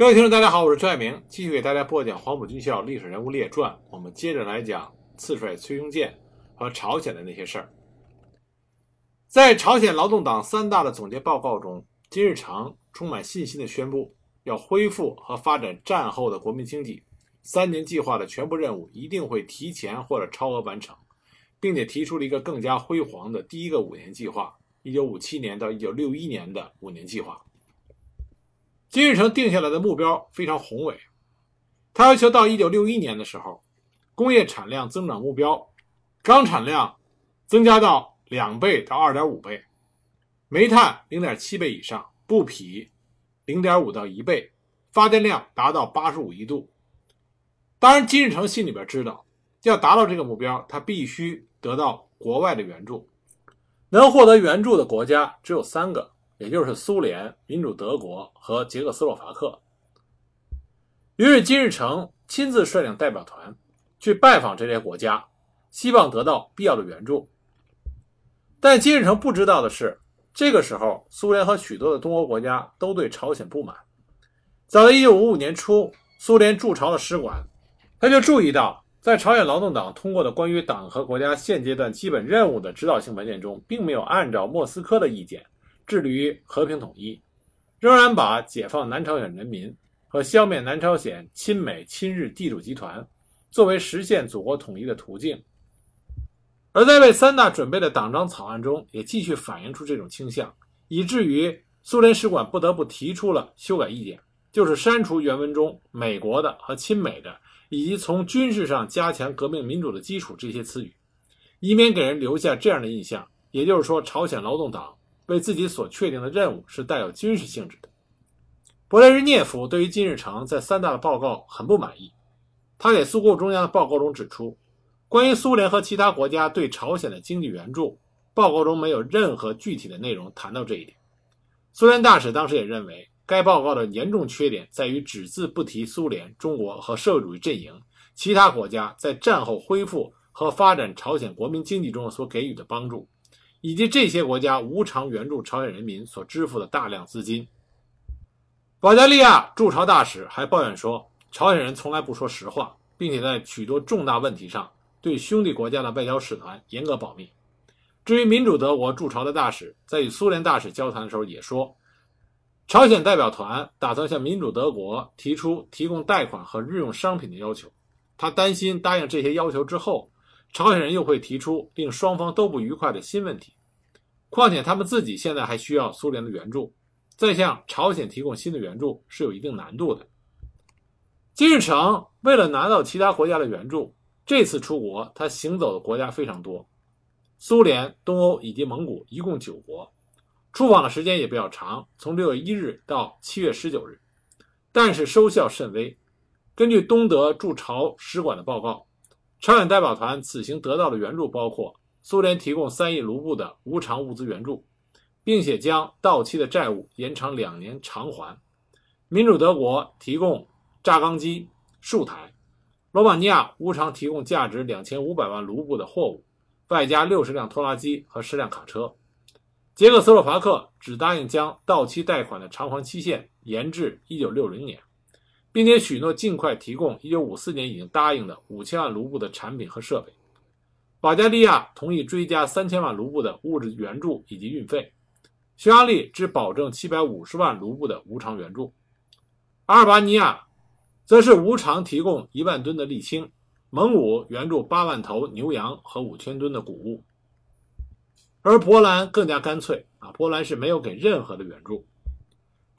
各位听众，大家好，我是崔爱明，继续给大家播讲《黄埔军校历史人物列传》。我们接着来讲次帅崔庸健和朝鲜的那些事儿。在朝鲜劳动党三大的总结报告中，金日成充满信心地宣布，要恢复和发展战后的国民经济，三年计划的全部任务一定会提前或者超额完成，并且提出了一个更加辉煌的第一个五年计划——一九五七年到一九六一年的五年计划。金日成定下来的目标非常宏伟，他要求到一九六一年的时候，工业产量增长目标，钢产量增加到两倍到二点五倍，煤炭零点七倍以上，布匹零点五到一倍，发电量达到八十五亿度。当然，金日成心里边知道，要达到这个目标，他必须得到国外的援助，能获得援助的国家只有三个。也就是苏联、民主德国和捷克斯洛伐克。于是金日成亲自率领代表团去拜访这些国家，希望得到必要的援助。但金日成不知道的是，这个时候苏联和许多的东欧国家都对朝鲜不满。早在1955年初，苏联驻朝的使馆他就注意到，在朝鲜劳动党通过的关于党和国家现阶段基本任务的指导性文件中，并没有按照莫斯科的意见。致力于和平统一，仍然把解放南朝鲜人民和消灭南朝鲜亲美亲日地主集团作为实现祖国统一的途径。而在为三大准备的党章草案中，也继续反映出这种倾向，以至于苏联使馆不得不提出了修改意见，就是删除原文中“美国的”和“亲美的”，以及从军事上加强革命民主的基础这些词语，以免给人留下这样的印象，也就是说，朝鲜劳动党。为自己所确定的任务是带有军事性质的。勃列日涅夫对于金日成在三大的报告很不满意，他给苏共中央的报告中指出，关于苏联和其他国家对朝鲜的经济援助，报告中没有任何具体的内容谈到这一点。苏联大使当时也认为，该报告的严重缺点在于只字不提苏联、中国和社会主义阵营其他国家在战后恢复和发展朝鲜国民经济中所给予的帮助。以及这些国家无偿援助朝鲜人民所支付的大量资金。保加利亚驻朝大使还抱怨说，朝鲜人从来不说实话，并且在许多重大问题上对兄弟国家的外交使团严格保密。至于民主德国驻朝的大使，在与苏联大使交谈的时候也说，朝鲜代表团打算向民主德国提出提供贷款和日用商品的要求。他担心答应这些要求之后。朝鲜人又会提出令双方都不愉快的新问题，况且他们自己现在还需要苏联的援助，再向朝鲜提供新的援助是有一定难度的。金日成为了拿到其他国家的援助，这次出国他行走的国家非常多，苏联、东欧以及蒙古一共九国，出访的时间也比较长，从六月一日到七月十九日，但是收效甚微。根据东德驻朝使馆的报告。朝鲜代表团此行得到的援助包括苏联提供三亿卢布的无偿物资援助，并且将到期的债务延长两年偿还；民主德国提供轧钢机数台；罗马尼亚无偿提供价值两千五百万卢布的货物，外加六十辆拖拉机和十辆卡车；捷克斯洛伐克只答应将到期贷款的偿还期限延至一九六零年。并且许诺尽快提供1954年已经答应的五千万卢布的产品和设备。保加利亚同意追加三千万卢布的物质援助以及运费。匈牙利只保证七百五十万卢布的无偿援助。阿尔巴尼亚则是无偿提供一万吨的沥青。蒙古援助八万头牛羊和五千吨的谷物。而波兰更加干脆啊，波兰是没有给任何的援助。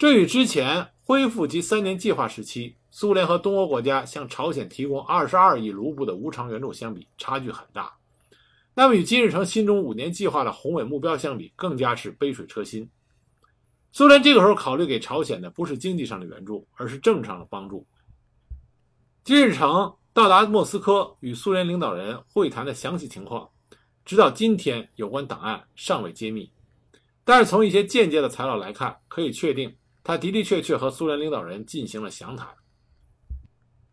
这与之前。恢复及三年计划时期，苏联和东欧国家向朝鲜提供二十二亿卢布的无偿援助相比，差距很大。那么，与金日成心中五年计划的宏伟目标相比，更加是杯水车薪。苏联这个时候考虑给朝鲜的不是经济上的援助，而是政治上的帮助。金日成到达莫斯科与苏联领导人会谈的详细情况，直到今天有关档案尚未揭秘。但是从一些间接的材料来看，可以确定。他的的确确和苏联领导人进行了详谈。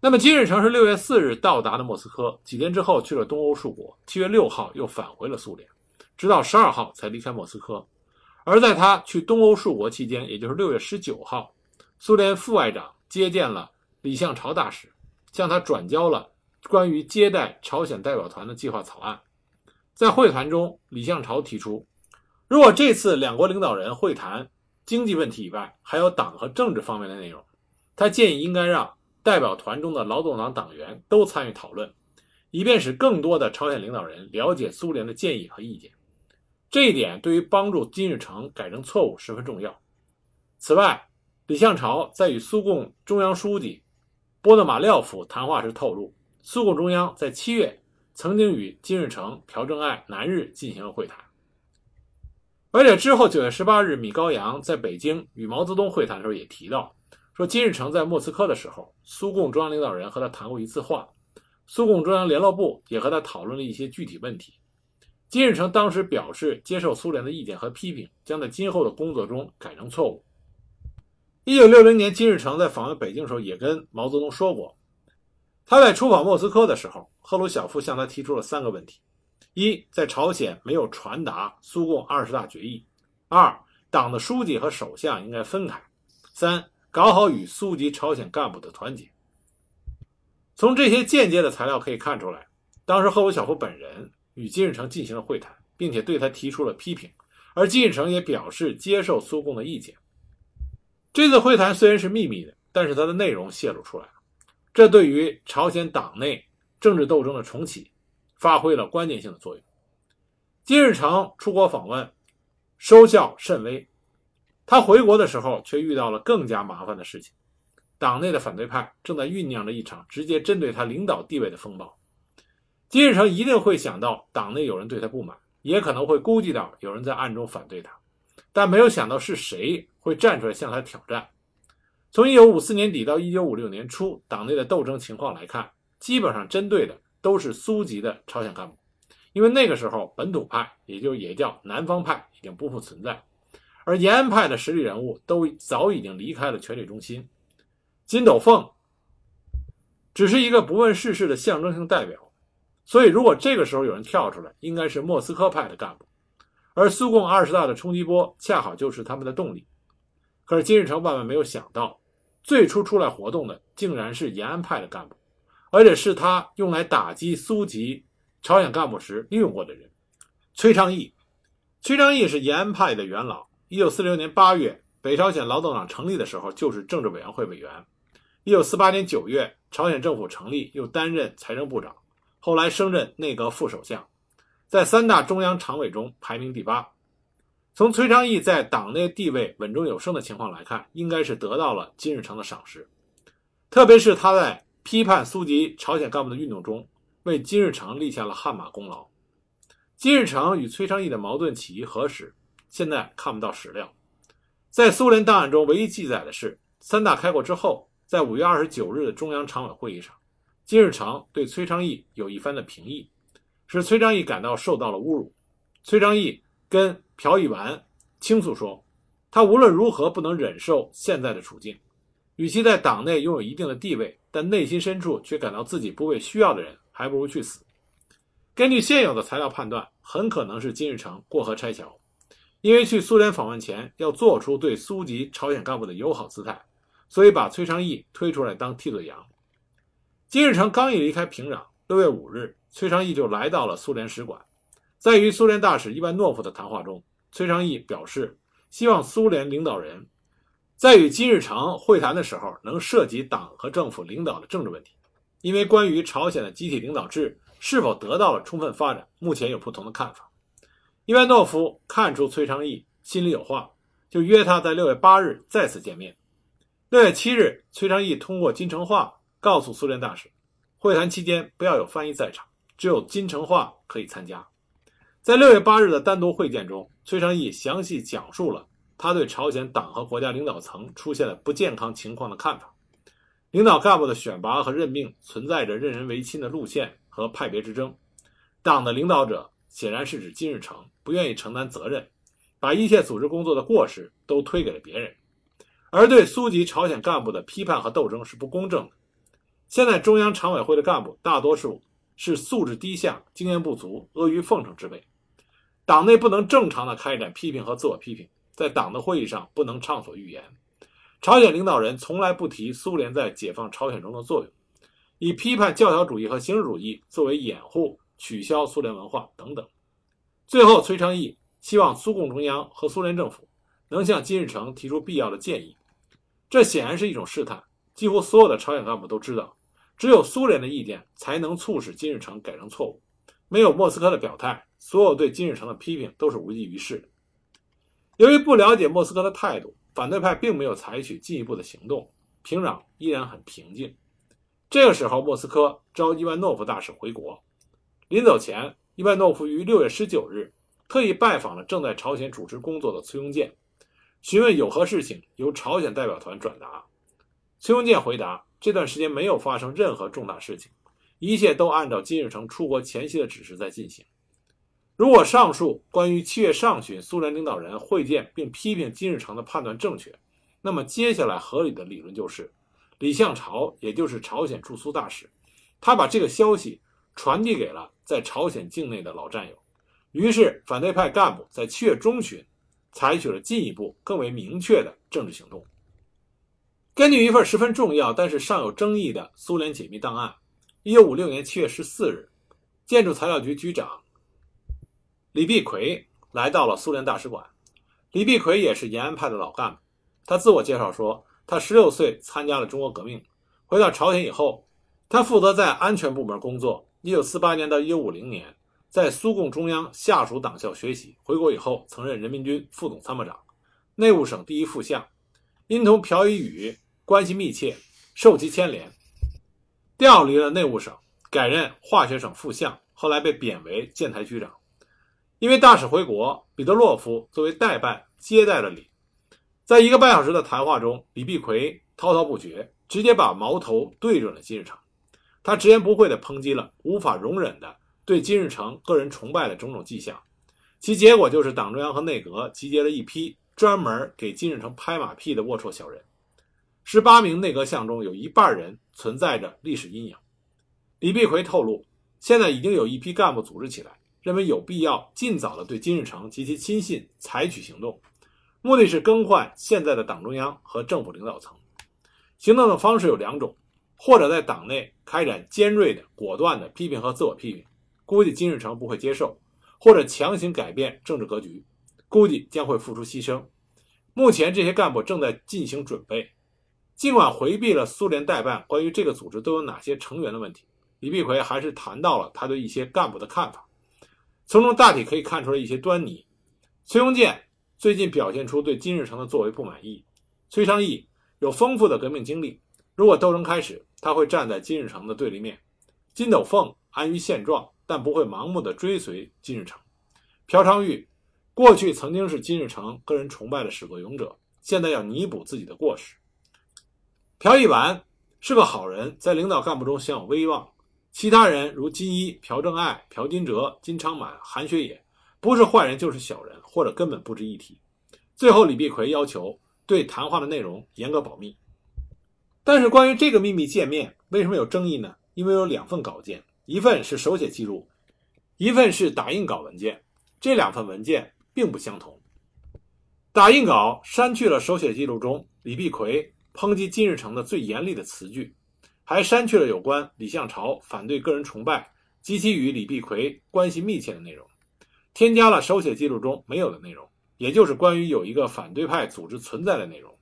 那么金日成是六月四日到达的莫斯科，几天之后去了东欧数国，七月六号又返回了苏联，直到十二号才离开莫斯科。而在他去东欧数国期间，也就是六月十九号，苏联副外长接见了李向朝大使，向他转交了关于接待朝鲜代表团的计划草案。在会谈中，李向朝提出，如果这次两国领导人会谈经济问题以外，还有党和政治方面的内容，他建议应该让代表团中的劳动党党员都参与讨论，以便使更多的朝鲜领导人了解苏联的建议和意见。这一点对于帮助金日成改正错误十分重要。此外，李向朝在与苏共中央书记波诺马廖夫谈话时透露，苏共中央在七月。曾经与金日成、朴正爱南日进行了会谈，而且之后九月十八日，米高扬在北京与毛泽东会谈的时候也提到，说金日成在莫斯科的时候，苏共中央领导人和他谈过一次话，苏共中央联络部也和他讨论了一些具体问题。金日成当时表示接受苏联的意见和批评，将在今后的工作中改正错误。一九六零年，金日成在访问北京的时候也跟毛泽东说过。他在出访莫斯科的时候，赫鲁晓夫向他提出了三个问题：一，在朝鲜没有传达苏共二十大决议；二，党的书记和首相应该分开；三，搞好与苏级朝鲜干部的团结。从这些间接的材料可以看出来，当时赫鲁晓夫本人与金日成进行了会谈，并且对他提出了批评，而金日成也表示接受苏共的意见。这次会谈虽然是秘密的，但是它的内容泄露出来了。这对于朝鲜党内政治斗争的重启发挥了关键性的作用。金日成出国访问，收效甚微。他回国的时候却遇到了更加麻烦的事情：党内的反对派正在酝酿着一场直接针对他领导地位的风暴。金日成一定会想到党内有人对他不满，也可能会估计到有人在暗中反对他，但没有想到是谁会站出来向他挑战。从1954年底到1956年初，党内的斗争情况来看，基本上针对的都是苏级的朝鲜干部，因为那个时候本土派，也就也叫南方派，已经不复存在，而延安派的实力人物都早已经离开了权力中心。金斗凤只是一个不问世事的象征性代表，所以如果这个时候有人跳出来，应该是莫斯科派的干部，而苏共二十大的冲击波恰好就是他们的动力。可是金日成万万没有想到，最初出来活动的竟然是延安派的干部，而且是他用来打击苏级朝鲜干部时利用过的人——崔昌义。崔昌义是延安派的元老。一九四六年八月，北朝鲜劳动党成立的时候，就是政治委员会委员。一九四八年九月，朝鲜政府成立，又担任财政部长，后来升任内阁副首相，在三大中央常委中排名第八。从崔昌义在党内地位稳中有升的情况来看，应该是得到了金日成的赏识，特别是他在批判苏级朝鲜干部的运动中，为金日成立下了汗马功劳。金日成与崔昌义的矛盾起于何时？现在看不到史料。在苏联档案中，唯一记载的是三大开过之后，在五月二十九日的中央常委会议上，金日成对崔昌义有一番的评议，使崔昌义感到受到了侮辱。崔昌义跟朴义完倾诉说：“他无论如何不能忍受现在的处境，与其在党内拥有一定的地位，但内心深处却感到自己不被需要的人，还不如去死。”根据现有的材料判断，很可能是金日成过河拆桥，因为去苏联访问前要做出对苏籍朝鲜干部的友好姿态，所以把崔昌义推出来当替罪羊。金日成刚一离开平壤，六月五日，崔昌义就来到了苏联使馆。在与苏联大使伊万诺夫的谈话中，崔昌义表示希望苏联领导人，在与金日成会谈的时候能涉及党和政府领导的政治问题，因为关于朝鲜的集体领导制是否得到了充分发展，目前有不同的看法。伊万诺夫看出崔昌义心里有话，就约他在六月八日再次见面。六月七日，崔昌义通过金城化告诉苏联大使，会谈期间不要有翻译在场，只有金城化可以参加。在六月八日的单独会见中，崔昌义详细讲述了他对朝鲜党和国家领导层出现了不健康情况的看法。领导干部的选拔和任命存在着任人唯亲的路线和派别之争。党的领导者显然是指金日成，不愿意承担责任，把一切组织工作的过失都推给了别人。而对苏级朝鲜干部的批判和斗争是不公正的。现在中央常委会的干部大多数是素质低下、经验不足、阿谀奉承之辈。党内不能正常的开展批评和自我批评，在党的会议上不能畅所欲言，朝鲜领导人从来不提苏联在解放朝鲜中的作用，以批判教条主义和形式主义作为掩护，取消苏联文化等等。最后，崔昌义希望苏共中央和苏联政府能向金日成提出必要的建议，这显然是一种试探。几乎所有的朝鲜干部都知道，只有苏联的意见才能促使金日成改正错误。没有莫斯科的表态，所有对金日成的批评都是无济于事的。由于不了解莫斯科的态度，反对派并没有采取进一步的行动，平壤依然很平静。这个时候，莫斯科召伊万诺夫大使回国，临走前，伊万诺夫于六月十九日特意拜访了正在朝鲜主持工作的崔庸健，询问有何事情由朝鲜代表团转达。崔庸健回答：“这段时间没有发生任何重大事情，一切都按照金日成出国前夕的指示在进行。如果上述关于七月上旬苏联领导人会见并批评金日成的判断正确，那么接下来合理的理论就是，李相朝也就是朝鲜驻苏大使，他把这个消息传递给了在朝鲜境内的老战友。于是反对派干部在七月中旬采取了进一步更为明确的政治行动。”根据一份十分重要但是尚有争议的苏联解密档案，一九五六年七月十四日，建筑材料局局长李必奎来到了苏联大使馆。李必奎也是延安派的老干部。他自我介绍说，他十六岁参加了中国革命，回到朝鲜以后，他负责在安全部门工作。一九四八年到一九五零年，在苏共中央下属党校学习。回国以后，曾任人民军副总参谋长、内务省第一副相，因同朴一宇。关系密切，受其牵连，调离了内务省，改任化学省副相，后来被贬为建台局长。因为大使回国，彼得洛夫作为代办接待了李。在一个半小时的谈话中，李必奎滔滔不绝，直接把矛头对准了金日成。他直言不讳地抨击了无法容忍的对金日成个人崇拜的种种迹象，其结果就是党中央和内阁集结了一批专门给金日成拍马屁的龌龊小人。十八名内阁相中有一半人存在着历史阴影。李必奎透露，现在已经有一批干部组织起来，认为有必要尽早的对金日成及其亲信采取行动，目的是更换现在的党中央和政府领导层。行动的方式有两种：或者在党内开展尖锐的、果断的批评和自我批评，估计金日成不会接受；或者强行改变政治格局，估计将会付出牺牲。目前这些干部正在进行准备。尽管回避了苏联代办关于这个组织都有哪些成员的问题，李必奎还是谈到了他对一些干部的看法，从中大体可以看出来一些端倪。崔庸健最近表现出对金日成的作为不满意。崔昌义有丰富的革命经历，如果斗争开始，他会站在金日成的对立面。金斗凤安于现状，但不会盲目的追随金日成。朴昌玉过去曾经是金日成个人崇拜的始作俑者，现在要弥补自己的过失。朴义完是个好人，在领导干部中享有威望。其他人如金一、朴正爱、朴金哲、金昌满、韩学野，不是坏人就是小人，或者根本不值一提。最后，李必奎要求对谈话的内容严格保密。但是，关于这个秘密见面为什么有争议呢？因为有两份稿件，一份是手写记录，一份是打印稿文件。这两份文件并不相同。打印稿删去了手写记录中李必奎。抨击金日成的最严厉的词句，还删去了有关李向朝反对个人崇拜及其与李必奎关系密切的内容，添加了手写记录中没有的内容，也就是关于有一个反对派组织存在的内容。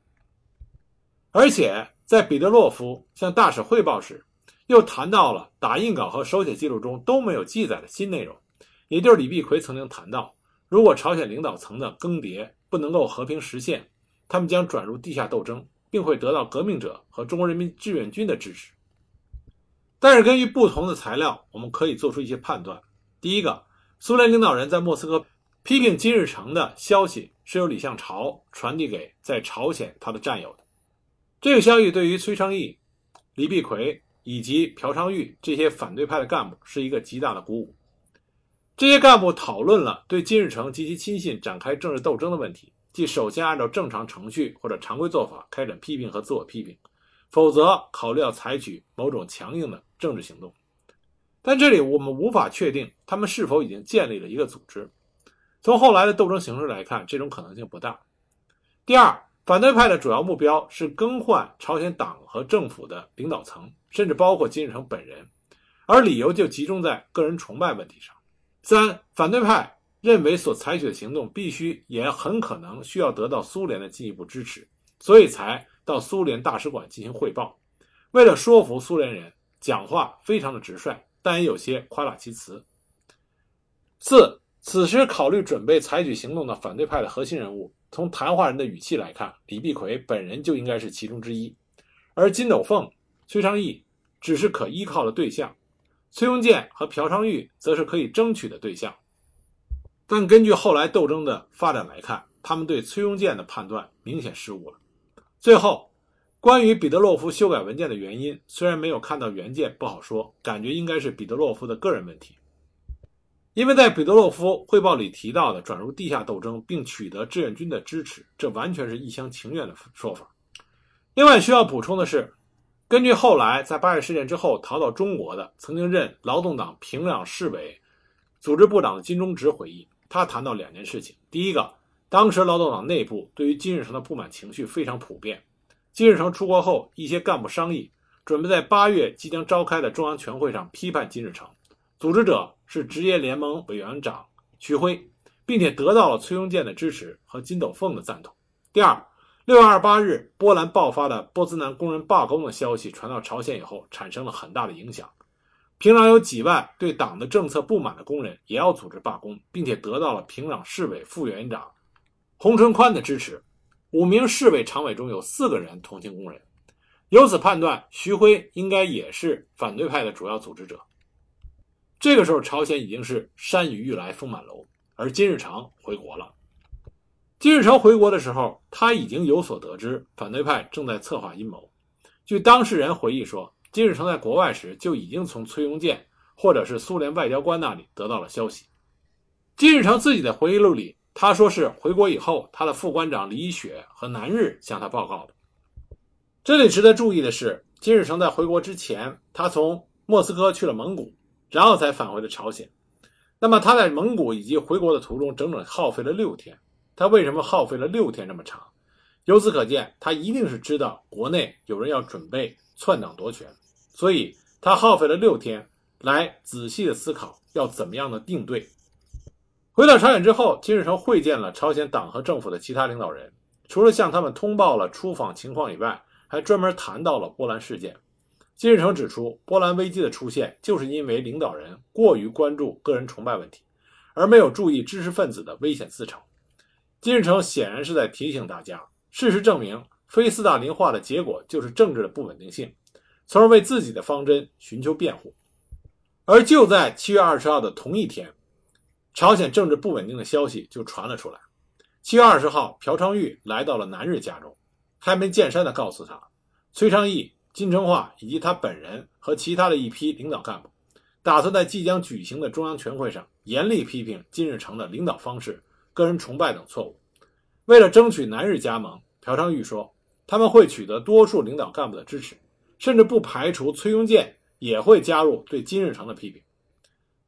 而且在彼得洛夫向大使汇报时，又谈到了打印稿和手写记录中都没有记载的新内容，也就是李必奎曾经谈到，如果朝鲜领导层的更迭不能够和平实现，他们将转入地下斗争。并会得到革命者和中国人民志愿军的支持。但是，根据不同的材料，我们可以做出一些判断。第一个，苏联领导人在莫斯科批评金日成的消息是由李向朝传递给在朝鲜他的战友的。这个消息对于崔昌义、李必奎以及朴昌玉这些反对派的干部是一个极大的鼓舞。这些干部讨论了对金日成及其亲信展开政治斗争的问题。即首先按照正常程序或者常规做法开展批评和自我批评，否则考虑要采取某种强硬的政治行动。但这里我们无法确定他们是否已经建立了一个组织。从后来的斗争形势来看，这种可能性不大。第二，反对派的主要目标是更换朝鲜党和政府的领导层，甚至包括金日成本人，而理由就集中在个人崇拜问题上。三，反对派认为所采取的行动必须也很可能需要得到苏联的进一步支持，所以才到苏联大使馆进行汇报。为了说服苏联人，讲话非常的直率，但也有些夸大其词。四，此时考虑准备采取行动的反对派的核心人物。从谈话人的语气来看，李必奎本人就应该是其中之一，而金斗凤、崔昌义只是可依靠的对象，崔庸健和朴昌玉则是可以争取的对象。但根据后来斗争的发展来看，他们对崔庸健的判断明显失误了。最后，关于彼得洛夫修改文件的原因，虽然没有看到原件，不好说，感觉应该是彼得洛夫的个人问题。因为在彼得洛夫汇报里提到的转入地下斗争并取得志愿军的支持，这完全是一厢情愿的说法。另外需要补充的是，根据后来在八月事件之后逃到中国的、曾经任劳动党平壤市委组织部长的金忠植回忆，他谈到两件事情：第一个，当时劳动党内部对于金日成的不满情绪非常普遍。金日成出国后，一些干部商议，准备在八月即将召开的中央全会上批判金日成。组织者是职业联盟委员长徐辉，并且得到了崔庸健的支持和金斗凤的赞同。第二，六月二十八日，波兰爆发的波兹南工人罢工的消息传到朝鲜以后，产生了很大的影响。平壤有几万对党的政策不满的工人也要组织罢工，并且得到了平壤市委副委员长洪春宽的支持。五名市委常委中有四个人同情工人，由此判断，徐辉应该也是反对派的主要组织者。这个时候，朝鲜已经是山雨欲来风满楼，而金日成回国了。金日成回国的时候，他已经有所得知，反对派正在策划阴谋。据当事人回忆说，金日成在国外时就已经从崔庸健或者是苏联外交官那里得到了消息。金日成自己的回忆录里，他说是回国以后，他的副官长李雪和南日向他报告的。这里值得注意的是，金日成在回国之前，他从莫斯科去了蒙古。然后才返回了朝鲜。那么他在蒙古以及回国的途中，整整耗费了六天。他为什么耗费了六天这么长？由此可见，他一定是知道国内有人要准备篡党夺权，所以他耗费了六天来仔细的思考要怎么样的应对。回到朝鲜之后，金日成会见了朝鲜党和政府的其他领导人，除了向他们通报了出访情况以外，还专门谈到了波兰事件。金日成指出，波兰危机的出现就是因为领导人过于关注个人崇拜问题，而没有注意知识分子的危险自嘲。金日成显然是在提醒大家，事实证明，非斯大林化的结果就是政治的不稳定性，从而为自己的方针寻求辩护。而就在七月二十号的同一天，朝鲜政治不稳定的消息就传了出来。七月二十号，朴昌玉来到了南日家中，开门见山地告诉他，崔昌义。金成化以及他本人和其他的一批领导干部，打算在即将举行的中央全会上严厉批评金日成的领导方式、个人崇拜等错误。为了争取南日加盟，朴昌玉说他们会取得多数领导干部的支持，甚至不排除崔庸健也会加入对金日成的批评。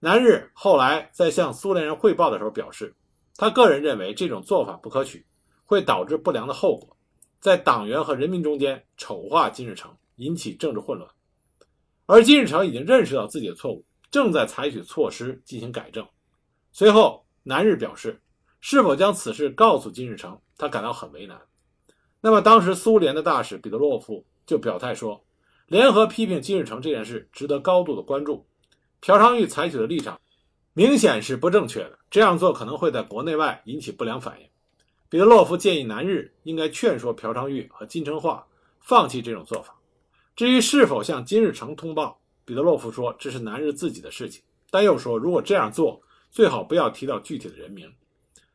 南日后来在向苏联人汇报的时候表示，他个人认为这种做法不可取，会导致不良的后果，在党员和人民中间丑化金日成。引起政治混乱，而金日成已经认识到自己的错误，正在采取措施进行改正。随后，南日表示，是否将此事告诉金日成，他感到很为难。那么，当时苏联的大使彼得洛夫就表态说，联合批评金日成这件事值得高度的关注。朴昌玉采取的立场明显是不正确的，这样做可能会在国内外引起不良反应。彼得洛夫建议南日应该劝说朴昌玉和金成化放弃这种做法。至于是否向金日成通报，彼得洛夫说这是南日自己的事情，但又说如果这样做，最好不要提到具体的人名。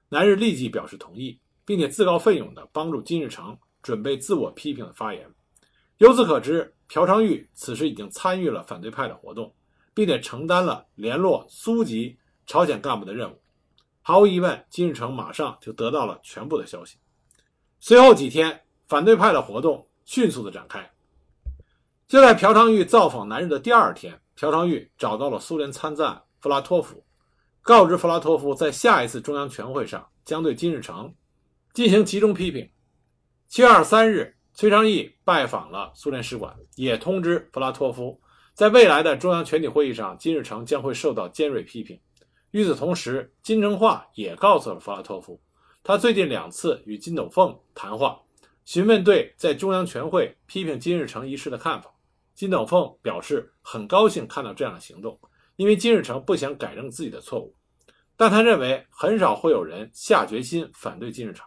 南日立即表示同意，并且自告奋勇地帮助金日成准备自我批评的发言。由此可知，朴昌玉此时已经参与了反对派的活动，并且承担了联络苏籍朝鲜干部的任务。毫无疑问，金日成马上就得到了全部的消息。随后几天，反对派的活动迅速的展开。就在朴昌玉造访南日的第二天，朴昌玉找到了苏联参赞弗拉托夫，告知弗拉托夫在下一次中央全会上将对金日成进行集中批评。七月二十三日，崔昌义拜访了苏联使馆，也通知弗拉托夫，在未来的中央全体会议上，金日成将会受到尖锐批评。与此同时，金正化也告诉了弗拉托夫，他最近两次与金斗凤谈话，询问对在中央全会批评金日成一事的看法。金斗凤表示很高兴看到这样的行动，因为金日成不想改正自己的错误，但他认为很少会有人下决心反对金日成。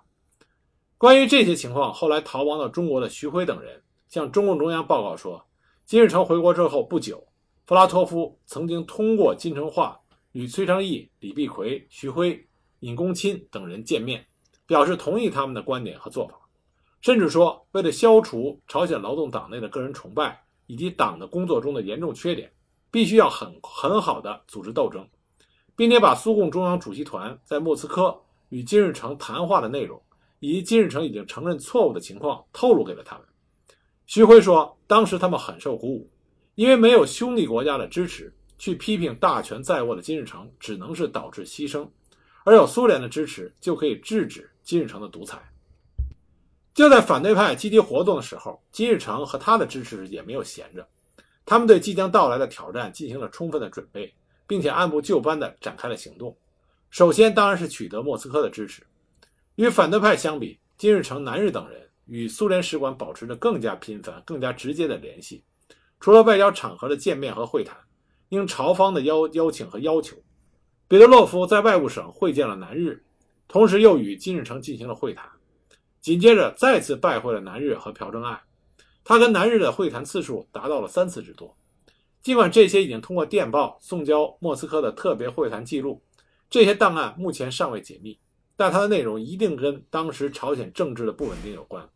关于这些情况，后来逃亡到中国的徐辉等人向中共中央报告说，金日成回国之后不久，弗拉托夫曾经通过金城化与崔昌义、李必奎、徐辉、尹公钦等人见面，表示同意他们的观点和做法，甚至说为了消除朝鲜劳动党内的个人崇拜。以及党的工作中的严重缺点，必须要很很好的组织斗争，并且把苏共中央主席团在莫斯科与金日成谈话的内容，以及金日成已经承认错误的情况透露给了他们。徐辉说，当时他们很受鼓舞，因为没有兄弟国家的支持，去批评大权在握的金日成，只能是导致牺牲；而有苏联的支持，就可以制止金日成的独裁。就在反对派积极活动的时候，金日成和他的支持也没有闲着，他们对即将到来的挑战进行了充分的准备，并且按部就班地展开了行动。首先当然是取得莫斯科的支持。与反对派相比，金日成、南日等人与苏联使馆保持着更加频繁、更加直接的联系。除了外交场合的见面和会谈，应朝方的邀邀请和要求，彼得洛夫在外务省会见了南日，同时又与金日成进行了会谈。紧接着，再次拜会了南日和朴正爱，他跟南日的会谈次数达到了三次之多。尽管这些已经通过电报送交莫斯科的特别会谈记录，这些档案目前尚未解密，但它的内容一定跟当时朝鲜政治的不稳定有关。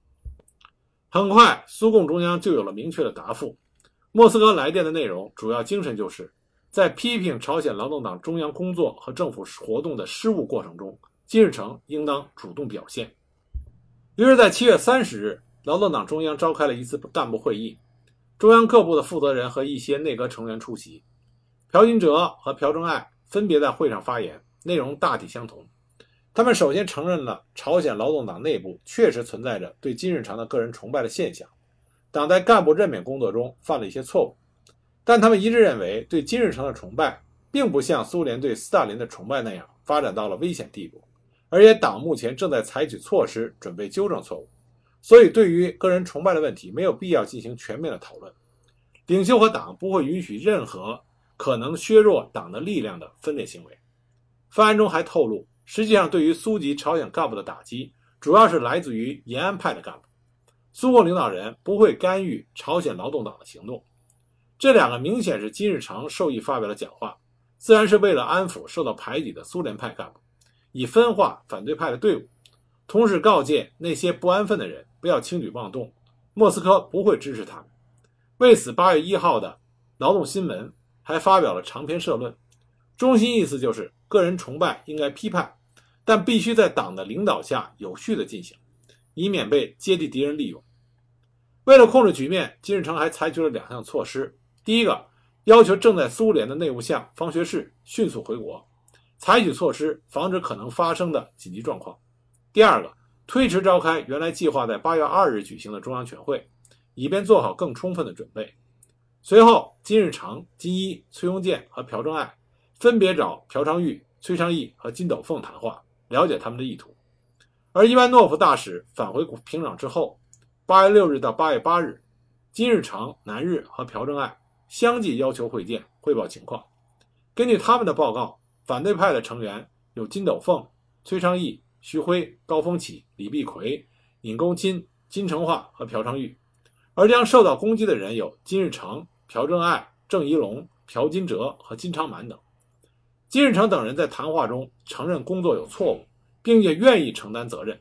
很快，苏共中央就有了明确的答复。莫斯科来电的内容主要精神就是在批评朝鲜劳动党中央工作和政府活动的失误过程中，金日成应当主动表现。于是，在七月三十日，劳动党中央召开了一次干部会议，中央各部的负责人和一些内阁成员出席。朴金哲和朴正爱分别在会上发言，内容大体相同。他们首先承认了朝鲜劳动党内部确实存在着对金日成的个人崇拜的现象，党在干部任免工作中犯了一些错误。但他们一致认为，对金日成的崇拜并不像苏联对斯大林的崇拜那样发展到了危险地步。而且党目前正在采取措施，准备纠正错误，所以对于个人崇拜的问题，没有必要进行全面的讨论。领袖和党不会允许任何可能削弱党的力量的分裂行为。方案中还透露，实际上对于苏级朝鲜干部的打击，主要是来自于延安派的干部。苏共领导人不会干预朝鲜劳动党的行动。这两个明显是金日成授意发表的讲话，自然是为了安抚受到排挤的苏联派干部。以分化反对派的队伍，同时告诫那些不安分的人不要轻举妄动。莫斯科不会支持他们。为此，八月一号的《劳动新闻》还发表了长篇社论，中心意思就是个人崇拜应该批判，但必须在党的领导下有序的进行，以免被阶级敌人利用。为了控制局面，金日成还采取了两项措施：第一个，要求正在苏联的内务相方学士迅速回国。采取措施防止可能发生的紧急状况。第二个，推迟召开原来计划在八月二日举行的中央全会，以便做好更充分的准备。随后，金日成、金一、崔庸健和朴正爱分别找朴昌玉、崔昌义和金斗凤谈话，了解他们的意图。而伊万诺夫大使返回平壤之后，八月六日到八月八日，金日成、南日和朴正爱相继要求会见，汇报情况。根据他们的报告。反对派的成员有金斗凤、崔昌义、徐辉、高峰启、李必奎、尹公钦、金成化和朴昌玉，而将受到攻击的人有金日成、朴正爱、郑一龙、朴金哲和金昌满等。金日成等人在谈话中承认工作有错误，并且愿意承担责任。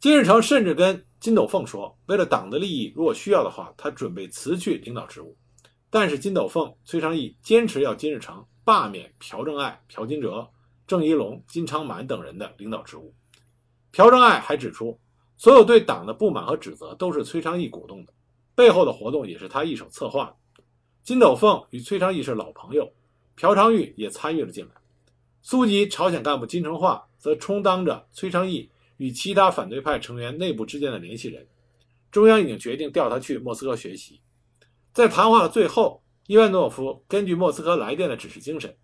金日成甚至跟金斗凤说，为了党的利益，如果需要的话，他准备辞去领导职务。但是金斗凤、崔昌义坚持要金日成。罢免朴正爱、朴金哲、郑一龙、金昌满等人的领导职务。朴正爱还指出，所有对党的不满和指责都是崔昌义鼓动的，背后的活动也是他一手策划的。金斗凤与崔昌义是老朋友，朴昌玉也参与了进来。苏籍朝鲜干部金成化则充当着崔昌义与其他反对派成员内部之间的联系人。中央已经决定调他去莫斯科学习。在谈话的最后，伊万诺夫根据莫斯科来电的指示精神，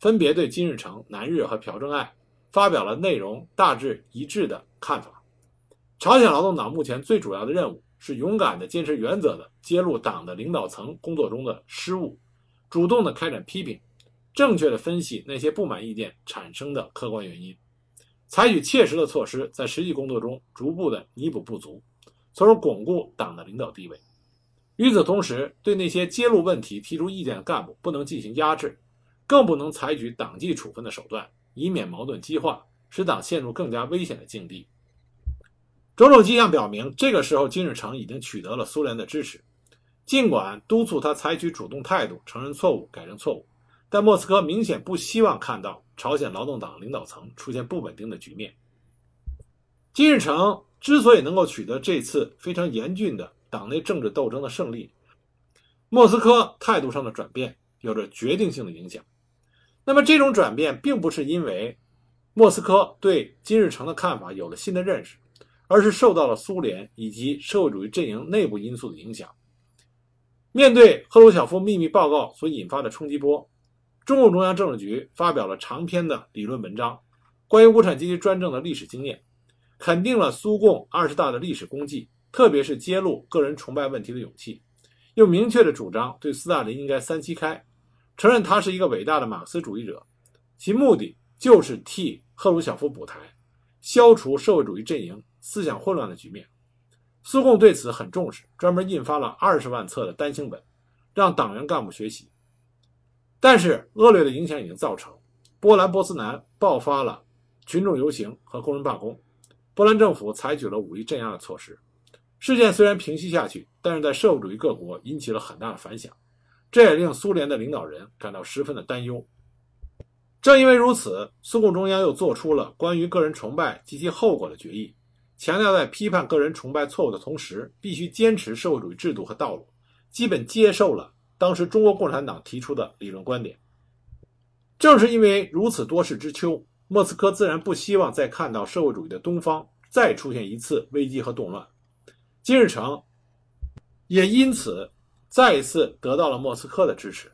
分别对金日成、南日和朴正爱发表了内容大致一致的看法。朝鲜劳动党目前最主要的任务是勇敢地坚持原则的揭露党的领导层工作中的失误，主动地开展批评，正确地分析那些不满意见产生的客观原因，采取切实的措施，在实际工作中逐步的弥补不足，从而巩固党的领导地位。与此同时，对那些揭露问题、提出意见的干部不能进行压制，更不能采取党纪处分的手段，以免矛盾激化，使党陷入更加危险的境地。种种迹象表明，这个时候金日成已经取得了苏联的支持。尽管督促他采取主动态度，承认错误、改正错误，但莫斯科明显不希望看到朝鲜劳动党领导层出现不稳定的局面。金日成之所以能够取得这次非常严峻的党内政治斗争的胜利，莫斯科态度上的转变有着决定性的影响。那么，这种转变并不是因为莫斯科对金日成的看法有了新的认识。而是受到了苏联以及社会主义阵营内部因素的影响。面对赫鲁晓夫秘密报告所引发的冲击波，中共中央政治局发表了长篇的理论文章，关于无产阶级专政的历史经验，肯定了苏共二十大的历史功绩，特别是揭露个人崇拜问题的勇气，又明确的主张对斯大林应该三七开，承认他是一个伟大的马克思主义者，其目的就是替赫鲁晓夫补台，消除社会主义阵营。思想混乱的局面，苏共对此很重视，专门印发了二十万册的单行本，让党员干部学习。但是恶劣的影响已经造成，波兰、波斯南爆发了群众游行和工人罢工，波兰政府采取了武力镇压的措施。事件虽然平息下去，但是在社会主义各国引起了很大的反响，这也令苏联的领导人感到十分的担忧。正因为如此，苏共中央又做出了关于个人崇拜及其后果的决议。强调在批判个人崇拜错误的同时，必须坚持社会主义制度和道路，基本接受了当时中国共产党提出的理论观点。正是因为如此多事之秋，莫斯科自然不希望再看到社会主义的东方再出现一次危机和动乱。金日成也因此再一次得到了莫斯科的支持。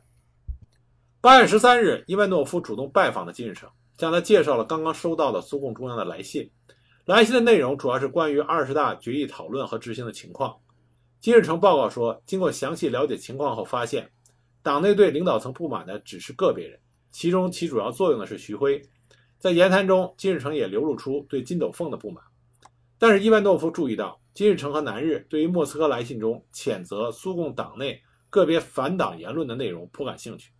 八月十三日，伊万诺夫主动拜访了金日成，向他介绍了刚刚收到的苏共中央的来信。来信的内容主要是关于二十大决议讨论和执行的情况。金日成报告说，经过详细了解情况后，发现党内对领导层不满的只是个别人，其中起主要作用的是徐辉。在言谈中，金日成也流露出对金斗凤的不满。但是伊万诺夫注意到，金日成和南日对于莫斯科来信中谴责苏共党内个别反党言论的内容颇感兴趣。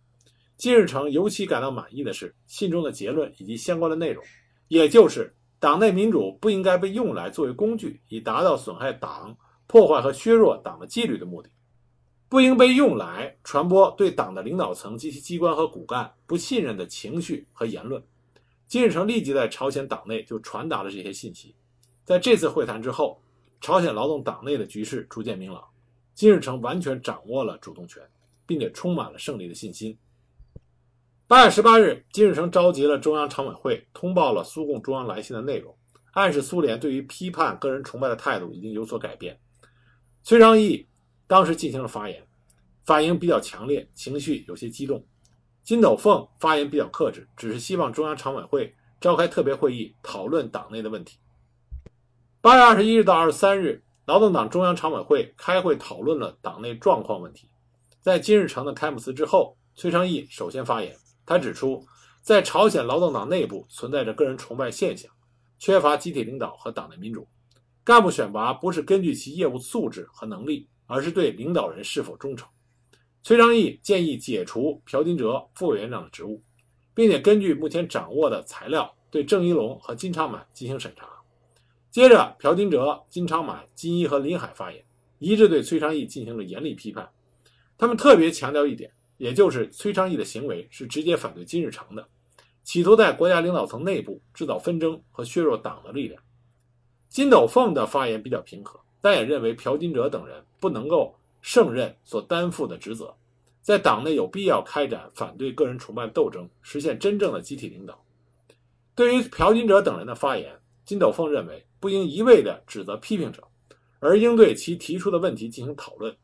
金日成尤其感到满意的是信中的结论以及相关的内容，也就是。党内民主不应该被用来作为工具，以达到损害党、破坏和削弱党的纪律的目的，不应被用来传播对党的领导层及其机关和骨干不信任的情绪和言论。金日成立即在朝鲜党内就传达了这些信息。在这次会谈之后，朝鲜劳动党内的局势逐渐明朗，金日成完全掌握了主动权，并且充满了胜利的信心。八月十八日，金日成召集了中央常委会，通报了苏共中央来信的内容，暗示苏联对于批判个人崇拜的态度已经有所改变。崔昌义当时进行了发言，反应比较强烈，情绪有些激动。金斗凤发言比较克制，只是希望中央常委会召开特别会议，讨论党内的问题。八月二十一日到二十三日，劳动党中央常委会开会讨论了党内状况问题。在金日成的开幕词之后，崔昌义首先发言。他指出，在朝鲜劳动党内部存在着个人崇拜现象，缺乏集体领导和党内民主。干部选拔不是根据其业务素质和能力，而是对领导人是否忠诚。崔昌义建议解除朴金哲副委员长的职务，并且根据目前掌握的材料，对郑一龙和金昌满进行审查。接着，朴金哲、金昌满、金一和林海发言，一致对崔昌义进行了严厉批判。他们特别强调一点。也就是崔昌义的行为是直接反对金日成的，企图在国家领导层内部制造纷争和削弱党的力量。金斗凤的发言比较平和，但也认为朴金哲等人不能够胜任所担负的职责，在党内有必要开展反对个人崇拜斗争，实现真正的集体领导。对于朴金哲等人的发言，金斗凤认为不应一味地指责批评者，而应对其提出的问题进行讨论。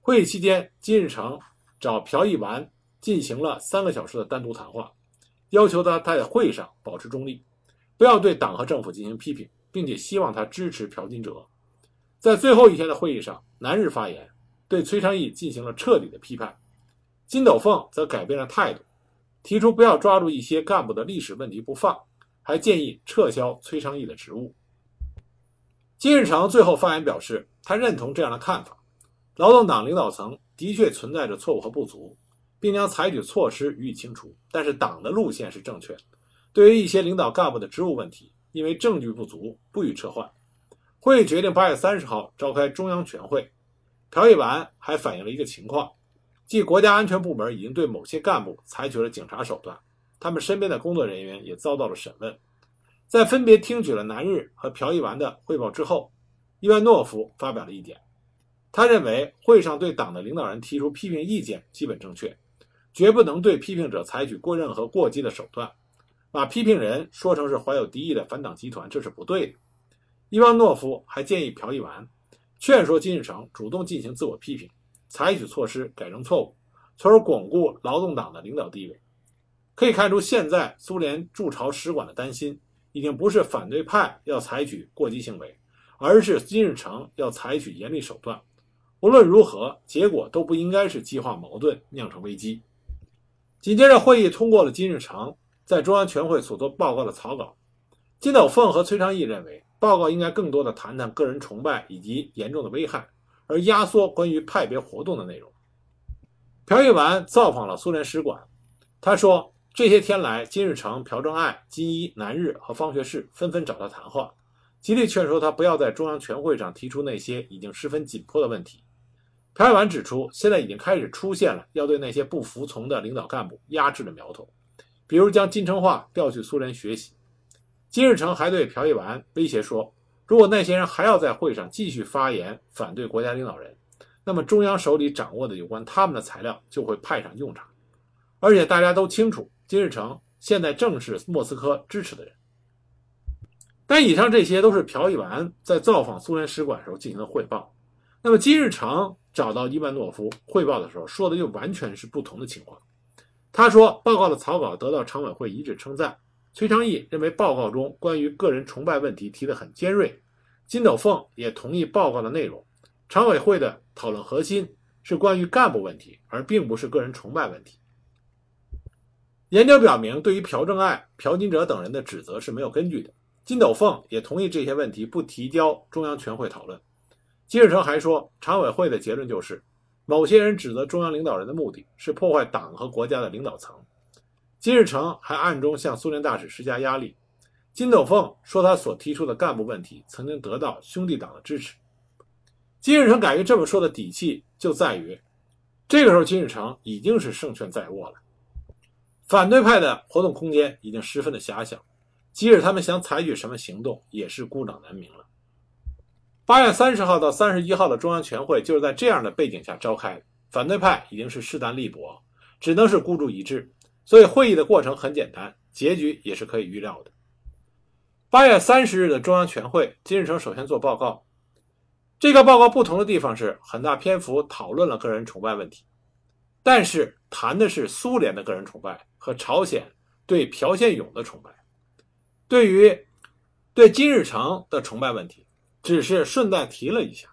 会议期间，金日成找朴义完进行了三个小时的单独谈话，要求他在会议上保持中立，不要对党和政府进行批评，并且希望他支持朴金哲。在最后一天的会议上，南日发言，对崔昌义进行了彻底的批判，金斗凤则改变了态度，提出不要抓住一些干部的历史问题不放，还建议撤销崔昌义的职务。金日成最后发言表示，他认同这样的看法。劳动党领导层的确存在着错误和不足，并将采取措施予以清除。但是党的路线是正确的。对于一些领导干部的职务问题，因为证据不足，不予撤换。会议决定八月三十号召开中央全会。朴义完还反映了一个情况，即国家安全部门已经对某些干部采取了警察手段，他们身边的工作人员也遭到了审问。在分别听取了南日和朴义完的汇报之后，伊万诺夫发表了意见。他认为会上对党的领导人提出批评意见基本正确，绝不能对批评者采取过任何过激的手段，把批评人说成是怀有敌意的反党集团，这是不对的。伊万诺夫还建议朴义完劝说金日成主动进行自我批评，采取措施改正错误，从而巩固劳动党的领导地位。可以看出，现在苏联驻朝使馆的担心已经不是反对派要采取过激行为，而是金日成要采取严厉手段。无论如何，结果都不应该是激化矛盾、酿成危机。紧接着，会议通过了金日成在中央全会所做报告的草稿。金斗凤和崔昌义认为，报告应该更多的谈谈个人崇拜以及严重的危害，而压缩关于派别活动的内容。朴玉完造访了苏联使馆，他说：“这些天来，金日成、朴正爱、金一、南日和方学士纷纷找他谈话，极力劝说他不要在中央全会上提出那些已经十分紧迫的问题。”朴玉完指出，现在已经开始出现了要对那些不服从的领导干部压制的苗头，比如将金城化调去苏联学习。金日成还对朴玉完威胁说，如果那些人还要在会上继续发言反对国家领导人，那么中央手里掌握的有关他们的材料就会派上用场。而且大家都清楚，金日成现在正是莫斯科支持的人。但以上这些都是朴玉完在造访苏联使馆时候进行的汇报。那么金日成。找到伊万诺夫汇报的时候，说的就完全是不同的情况。他说，报告的草稿得到常委会一致称赞。崔昌义认为报告中关于个人崇拜问题提得很尖锐。金斗凤也同意报告的内容。常委会的讨论核心是关于干部问题，而并不是个人崇拜问题。研究表明，对于朴正爱、朴金哲等人的指责是没有根据的。金斗凤也同意这些问题不提交中央全会讨论。金日成还说，常委会的结论就是，某些人指责中央领导人的目的是破坏党和国家的领导层。金日成还暗中向苏联大使施加压力。金斗凤说，他所提出的干部问题曾经得到兄弟党的支持。金日成敢于这么说的底气就在于，这个时候金日成已经是胜券在握了。反对派的活动空间已经十分的狭小，即使他们想采取什么行动，也是孤掌难鸣了。八月三十号到三十一号的中央全会就是在这样的背景下召开的。反对派已经是势单力薄，只能是孤注一掷。所以会议的过程很简单，结局也是可以预料的。八月三十日的中央全会，金日成首先做报告。这个报告不同的地方是，很大篇幅讨论了个人崇拜问题，但是谈的是苏联的个人崇拜和朝鲜对朴宪勇的崇拜。对于对金日成的崇拜问题。只是顺带提了一下，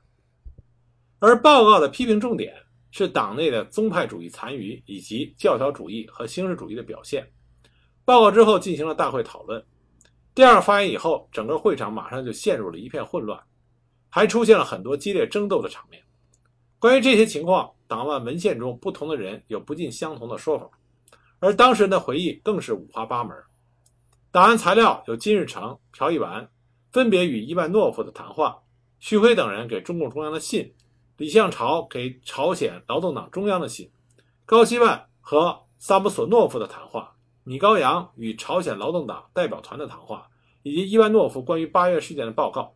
而报告的批评重点是党内的宗派主义残余以及教条主义和形式主义的表现。报告之后进行了大会讨论，第二发言以后，整个会场马上就陷入了一片混乱，还出现了很多激烈争斗的场面。关于这些情况，档案文献中不同的人有不尽相同的说法，而当事人的回忆更是五花八门。档案材料有金日成、朴义完。分别与伊万诺夫的谈话，徐辉等人给中共中央的信，李向朝给朝鲜劳动党中央的信，高希万和萨姆索诺夫的谈话，米高扬与朝鲜劳动党代表团的谈话，以及伊万诺夫关于八月事件的报告。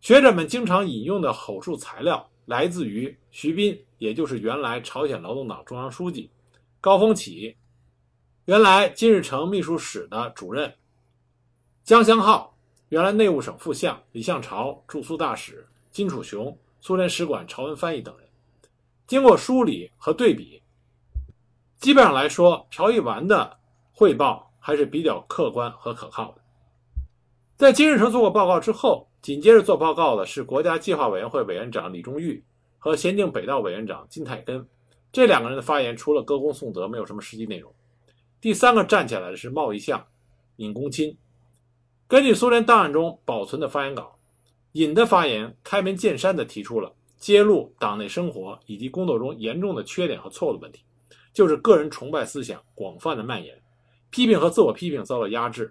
学者们经常引用的口述材料来自于徐斌，也就是原来朝鲜劳动党中央书记高峰启，原来金日成秘书室的主任江相浩。原来内务省副相李向朝、驻苏大使金楚雄、苏联使馆朝文翻译等人。经过梳理和对比，基本上来说，朴义完的汇报还是比较客观和可靠的。在金日成做过报告之后，紧接着做报告的是国家计划委员会委员长李忠玉和咸镜北道委员长金泰根。这两个人的发言除了歌功颂德，没有什么实际内容。第三个站起来的是贸易相尹公钦。根据苏联档案中保存的发言稿，尹的发言开门见山地提出了揭露党内生活以及工作中严重的缺点和错误的问题，就是个人崇拜思想广泛的蔓延，批评和自我批评遭到压制，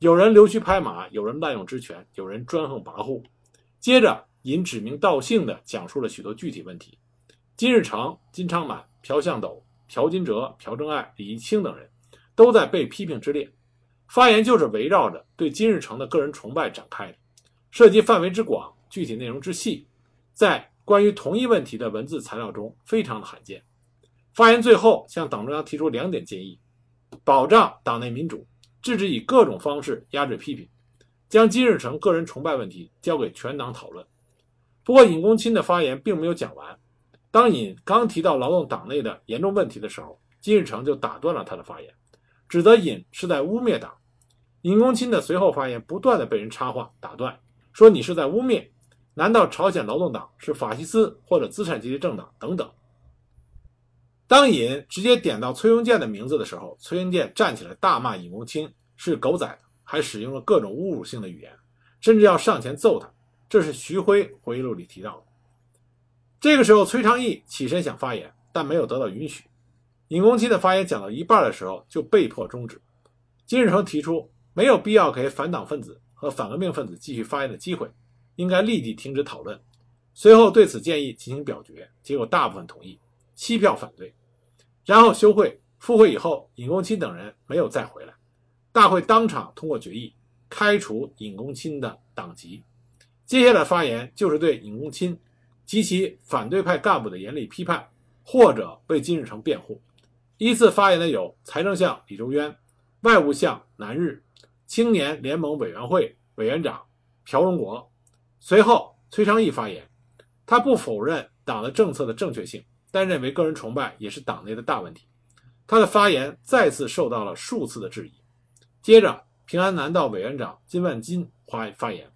有人溜须拍马，有人滥用职权，有人专横跋扈。接着，尹指名道姓地讲述了许多具体问题。金日成、金昌满、朴向斗、朴金哲、朴正爱、李义清等人都在被批评之列。发言就是围绕着对金日成的个人崇拜展开的，涉及范围之广，具体内容之细，在关于同一问题的文字材料中非常的罕见。发言最后向党中央提出两点建议：保障党内民主，制止以各种方式压制批评，将金日成个人崇拜问题交给全党讨论。不过，尹公钦的发言并没有讲完。当尹刚提到劳动党内的严重问题的时候，金日成就打断了他的发言。指责尹是在污蔑党，尹公钦的随后发言不断的被人插话打断，说你是在污蔑，难道朝鲜劳动党是法西斯或者资产阶级政党等等？当尹直接点到崔庸健的名字的时候，崔庸健站起来大骂尹公钦是狗仔，还使用了各种侮辱性的语言，甚至要上前揍他。这是徐辉回忆录里提到的。这个时候，崔昌义起身想发言，但没有得到允许。尹公钦的发言讲到一半的时候，就被迫终止。金日成提出没有必要给反党分子和反革命分子继续发言的机会，应该立即停止讨论。随后对此建议进行表决，结果大部分同意，七票反对。然后休会，复会以后，尹公钦等人没有再回来。大会当场通过决议，开除尹公钦的党籍。接下来发言就是对尹公钦及其反对派干部的严厉批判，或者为金日成辩护。依次发言的有财政相李周渊、外务相南日、青年联盟委员会委员长朴荣国。随后，崔昌义发言，他不否认党的政策的正确性，但认为个人崇拜也是党内的大问题。他的发言再次受到了数次的质疑。接着，平安南道委员长金万金发发言，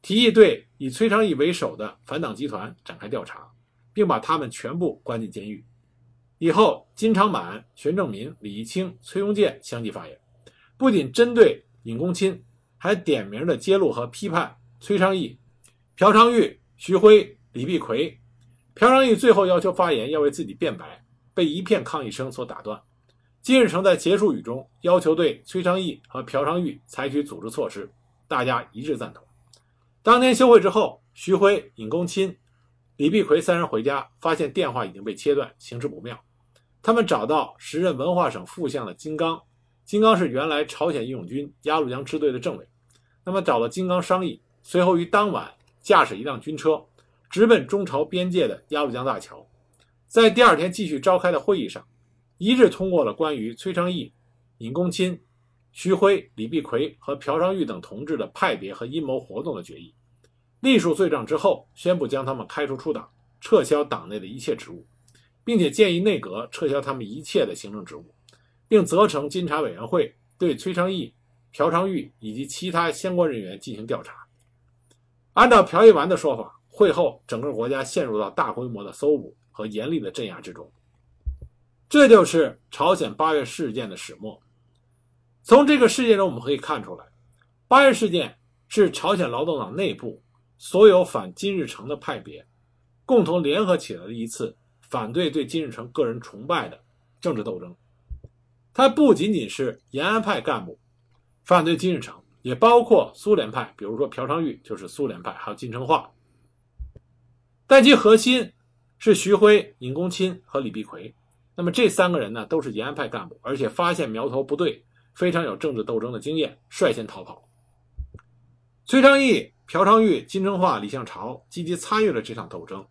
提议对以崔昌义为首的反党集团展开调查，并把他们全部关进监狱。以后，金昌满、玄正民、李义清、崔庸健相继发言，不仅针对尹公钦，还点名的揭露和批判崔昌义、朴昌玉、徐辉、李必奎。朴昌玉最后要求发言，要为自己辩白，被一片抗议声所打断。金日成在结束语中要求对崔昌义和朴昌玉采取组织措施，大家一致赞同。当天休会之后，徐辉、尹公钦、李必奎三人回家，发现电话已经被切断，形势不妙。他们找到时任文化省副相的金刚，金刚是原来朝鲜义勇军鸭绿江支队的政委。那么找了金刚商议，随后于当晚驾驶一辆军车，直奔中朝边界的鸭绿江大桥。在第二天继续召开的会议上，一致通过了关于崔昌义、尹公钦、徐辉、李必奎和朴昌玉等同志的派别和阴谋活动的决议。隶属罪状之后，宣布将他们开除出党，撤销党内的一切职务。并且建议内阁撤销他们一切的行政职务，并责成监察委员会对崔昌义、朴昌玉以及其他相关人员进行调查。按照朴一完的说法，会后整个国家陷入到大规模的搜捕和严厉的镇压之中。这就是朝鲜八月事件的始末。从这个事件中我们可以看出来，八月事件是朝鲜劳动党内部所有反金日成的派别共同联合起来的一次。反对对金日成个人崇拜的政治斗争，他不仅仅是延安派干部反对金日成，也包括苏联派，比如说朴昌玉就是苏联派，还有金成化。但其核心是徐辉、尹公钦和李必奎。那么这三个人呢，都是延安派干部，而且发现苗头不对，非常有政治斗争的经验，率先逃跑。崔昌义、朴昌玉、金成化、李向朝积极参与了这场斗争。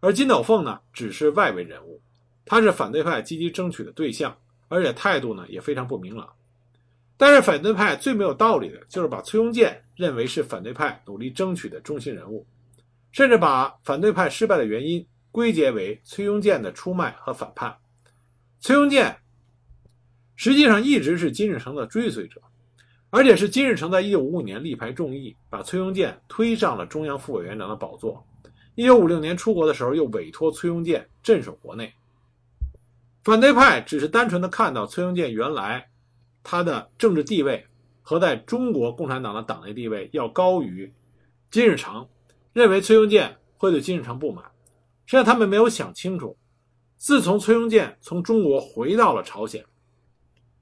而金斗凤呢，只是外围人物，他是反对派积极争取的对象，而且态度呢也非常不明朗。但是反对派最没有道理的就是把崔庸健认为是反对派努力争取的中心人物，甚至把反对派失败的原因归结为崔庸健的出卖和反叛。崔庸健实际上一直是金日成的追随者，而且是金日成在1955年力排众议，把崔庸健推上了中央副委员长的宝座。1956年出国的时候，又委托崔庸健镇守国内。反对派只是单纯的看到崔庸健原来他的政治地位和在中国共产党的党内地位要高于金日成，认为崔庸健会对金日成不满。实际上，他们没有想清楚，自从崔庸健从中国回到了朝鲜，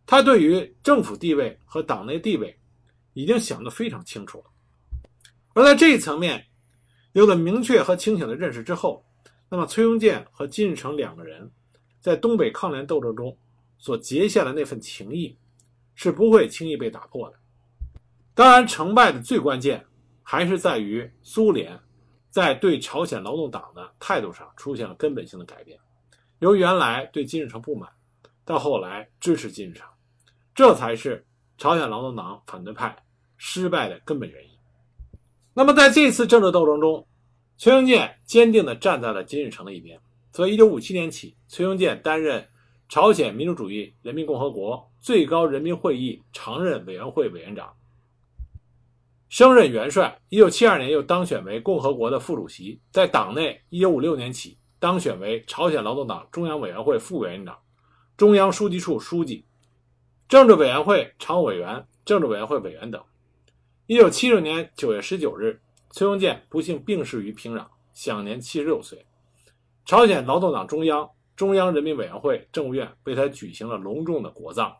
他对于政府地位和党内地位已经想得非常清楚了。而在这一层面有了明确和清醒的认识之后，那么崔庸健和金日成两个人。在东北抗联斗争中所结下的那份情谊，是不会轻易被打破的。当然，成败的最关键还是在于苏联在对朝鲜劳动党的态度上出现了根本性的改变，由原来对金日成不满，到后来支持金日成，这才是朝鲜劳动党反对派失败的根本原因。那么，在这次政治斗争中，崔英健坚定地站在了金日成的一边。从一九五七年起，崔庸健担任朝鲜民主主义人民共和国最高人民会议常任委员会委员长，升任元帅。一九七二年又当选为共和国的副主席。在党内，一九五六年起当选为朝鲜劳动党中央委员会副委员长、中央书记处书记、政治委员会常务委员、政治委员会委员等。一九七六年九月十九日，崔庸健不幸病逝于平壤，享年七十六岁。朝鲜劳动党中央、中央人民委员会、政务院为他举行了隆重的国葬。